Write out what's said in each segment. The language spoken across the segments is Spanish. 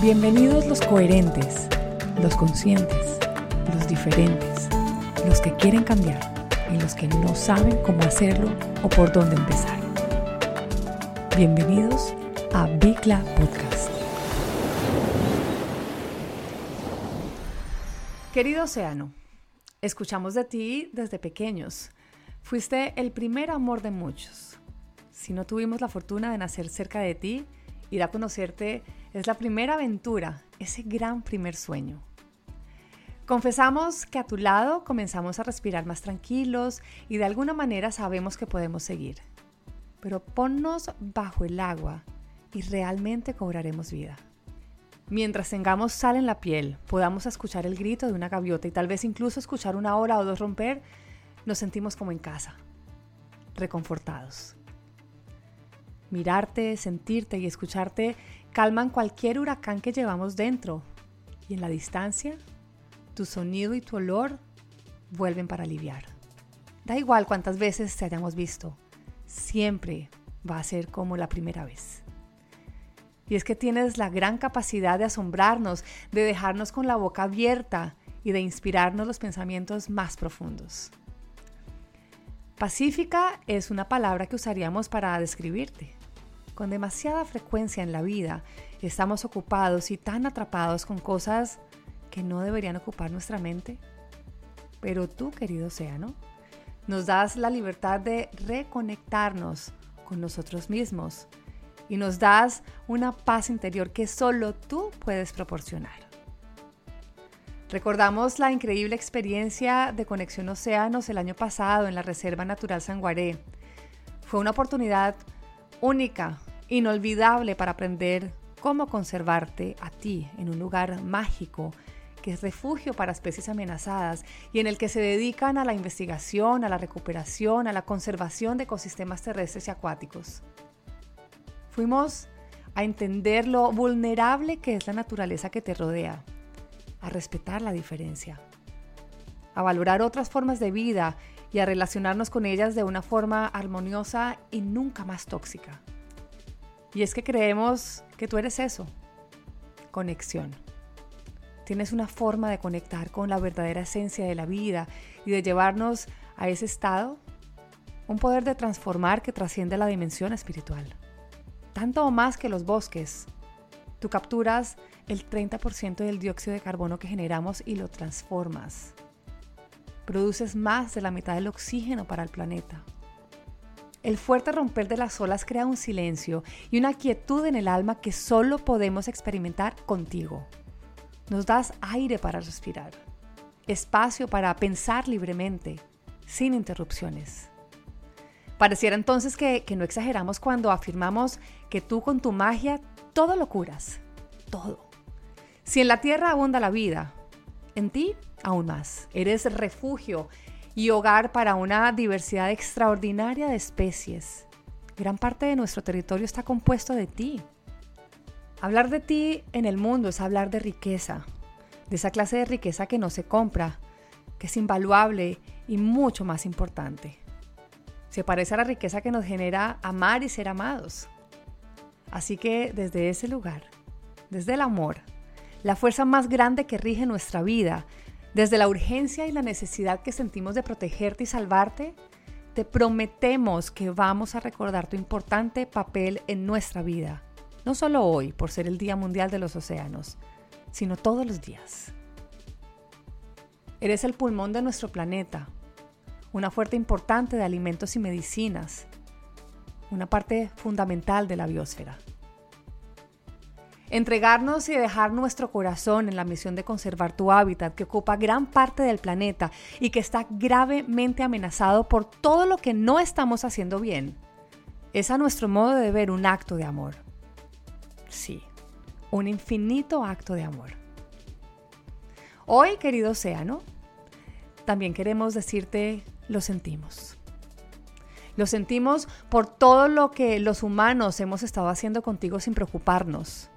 Bienvenidos los coherentes, los conscientes, los diferentes, los que quieren cambiar y los que no saben cómo hacerlo o por dónde empezar. Bienvenidos a Bicla Podcast. Querido Océano, escuchamos de ti desde pequeños. Fuiste el primer amor de muchos. Si no tuvimos la fortuna de nacer cerca de ti, ir a conocerte es la primera aventura, ese gran primer sueño. Confesamos que a tu lado comenzamos a respirar más tranquilos y de alguna manera sabemos que podemos seguir. Pero ponnos bajo el agua y realmente cobraremos vida. Mientras tengamos sal en la piel, podamos escuchar el grito de una gaviota y tal vez incluso escuchar una hora o dos romper, nos sentimos como en casa, reconfortados. Mirarte, sentirte y escucharte calman cualquier huracán que llevamos dentro. Y en la distancia, tu sonido y tu olor vuelven para aliviar. Da igual cuántas veces te hayamos visto, siempre va a ser como la primera vez. Y es que tienes la gran capacidad de asombrarnos, de dejarnos con la boca abierta y de inspirarnos los pensamientos más profundos. Pacífica es una palabra que usaríamos para describirte. Con demasiada frecuencia en la vida estamos ocupados y tan atrapados con cosas que no deberían ocupar nuestra mente. Pero tú, querido océano, nos das la libertad de reconectarnos con nosotros mismos y nos das una paz interior que solo tú puedes proporcionar. Recordamos la increíble experiencia de Conexión Océanos el año pasado en la Reserva Natural Sanguaré. Fue una oportunidad única inolvidable para aprender cómo conservarte a ti en un lugar mágico que es refugio para especies amenazadas y en el que se dedican a la investigación, a la recuperación, a la conservación de ecosistemas terrestres y acuáticos. Fuimos a entender lo vulnerable que es la naturaleza que te rodea, a respetar la diferencia, a valorar otras formas de vida y a relacionarnos con ellas de una forma armoniosa y nunca más tóxica. Y es que creemos que tú eres eso, conexión. Tienes una forma de conectar con la verdadera esencia de la vida y de llevarnos a ese estado, un poder de transformar que trasciende la dimensión espiritual. Tanto o más que los bosques, tú capturas el 30% del dióxido de carbono que generamos y lo transformas. Produces más de la mitad del oxígeno para el planeta. El fuerte romper de las olas crea un silencio y una quietud en el alma que solo podemos experimentar contigo. Nos das aire para respirar, espacio para pensar libremente, sin interrupciones. Pareciera entonces que, no exageramos cuando afirmamos que tú con tu magia todo lo curas, todo. Si en la tierra abunda la vida, en ti aún más. Eres refugio y hogar para una diversidad extraordinaria de especies. Gran parte de nuestro territorio está compuesto de ti. Hablar de ti en el mundo es hablar de riqueza, de esa clase de riqueza que no se compra, que es invaluable y mucho más importante. Se parece a la riqueza que nos genera amar y ser amados. Así que desde ese lugar, desde el amor, la fuerza más grande que rige nuestra vida, desde la urgencia y la necesidad que sentimos de protegerte y salvarte, te prometemos que vamos a recordar tu importante papel en nuestra vida, no solo hoy por ser el Día Mundial de los Océanos, sino todos los días. Eres el pulmón de nuestro planeta, una fuente importante de alimentos y medicinas, una parte fundamental de la biosfera. Entregarnos y dejar nuestro corazón en la misión de conservar tu hábitat que ocupa gran parte del planeta y que está gravemente amenazado por todo lo que no estamos haciendo bien. Es a nuestro modo de ver un acto de amor. Sí, un infinito acto de amor. Hoy, querido océano, también queremos decirte lo sentimos. Lo sentimos por todo lo que los humanos hemos estado haciendo contigo sin preocuparnos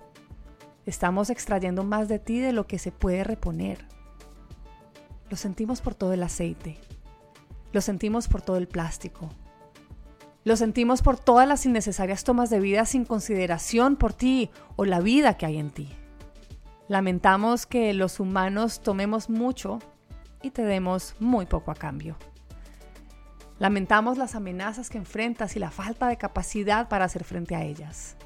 Estamos extrayendo más de ti de lo que se puede reponer. Lo sentimos por todo el aceite. Lo sentimos por todo el plástico. Lo sentimos por todas las innecesarias tomas de vida sin consideración por ti o la vida que hay en ti. Lamentamos que los humanos tomemos mucho y te demos muy poco a cambio. Lamentamos las amenazas que enfrentas y la falta de capacidad para hacer frente a ellas.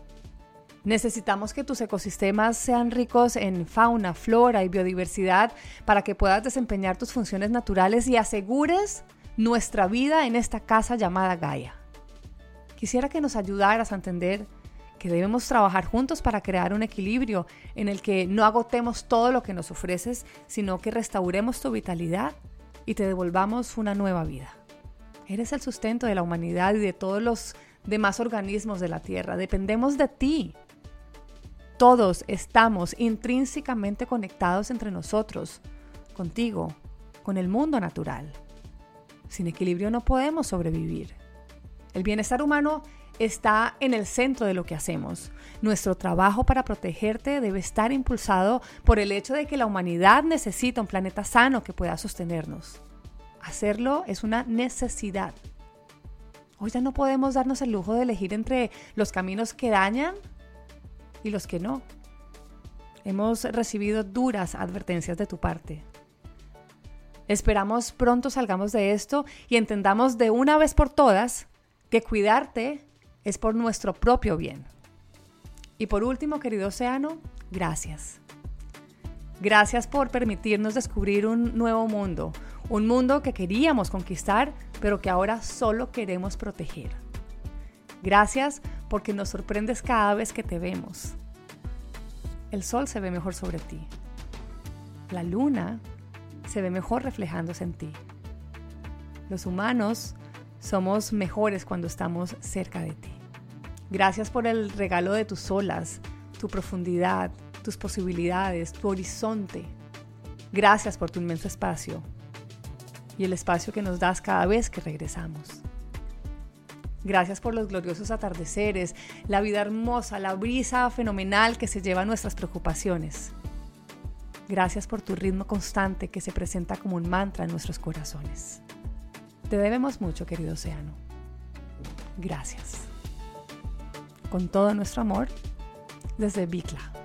Necesitamos que tus ecosistemas sean ricos en fauna, flora y biodiversidad para que puedas desempeñar tus funciones naturales y asegures nuestra vida en esta casa llamada Gaia. Quisiera que nos ayudaras a entender que debemos trabajar juntos para crear un equilibrio en el que no agotemos todo lo que nos ofreces, sino que restauremos tu vitalidad y te devolvamos una nueva vida. Eres el sustento de la humanidad y de todos los demás organismos de la Tierra. Dependemos de ti. Todos estamos intrínsecamente conectados entre nosotros, contigo, con el mundo natural. Sin equilibrio no podemos sobrevivir. El bienestar humano está en el centro de lo que hacemos. Nuestro trabajo para protegerte debe estar impulsado por el hecho de que la humanidad necesita un planeta sano que pueda sostenernos. Hacerlo es una necesidad. Hoy ya no podemos darnos el lujo de elegir entre los caminos que dañan y los que no. Hemos recibido duras advertencias de tu parte. Esperamos pronto salgamos de esto y entendamos de una vez por todas que cuidarte es por nuestro propio bien. Y por último, querido océano, gracias. Gracias por permitirnos descubrir un nuevo mundo, un mundo que queríamos conquistar, pero que ahora solo queremos proteger. Gracias porque nos sorprendes cada vez que te vemos. El sol se ve mejor sobre ti. La luna se ve mejor reflejándose en ti. Los humanos somos mejores cuando estamos cerca de ti. Gracias por el regalo de tus olas, tu profundidad, tus posibilidades, tu horizonte. Gracias por tu inmenso espacio y el espacio que nos das cada vez que regresamos. Gracias por los gloriosos atardeceres, la vida hermosa, la brisa fenomenal que se lleva nuestras preocupaciones. Gracias por tu ritmo constante que se presenta como un mantra en nuestros corazones. Te debemos mucho, querido océano. Gracias. Con todo nuestro amor, desde Bicla.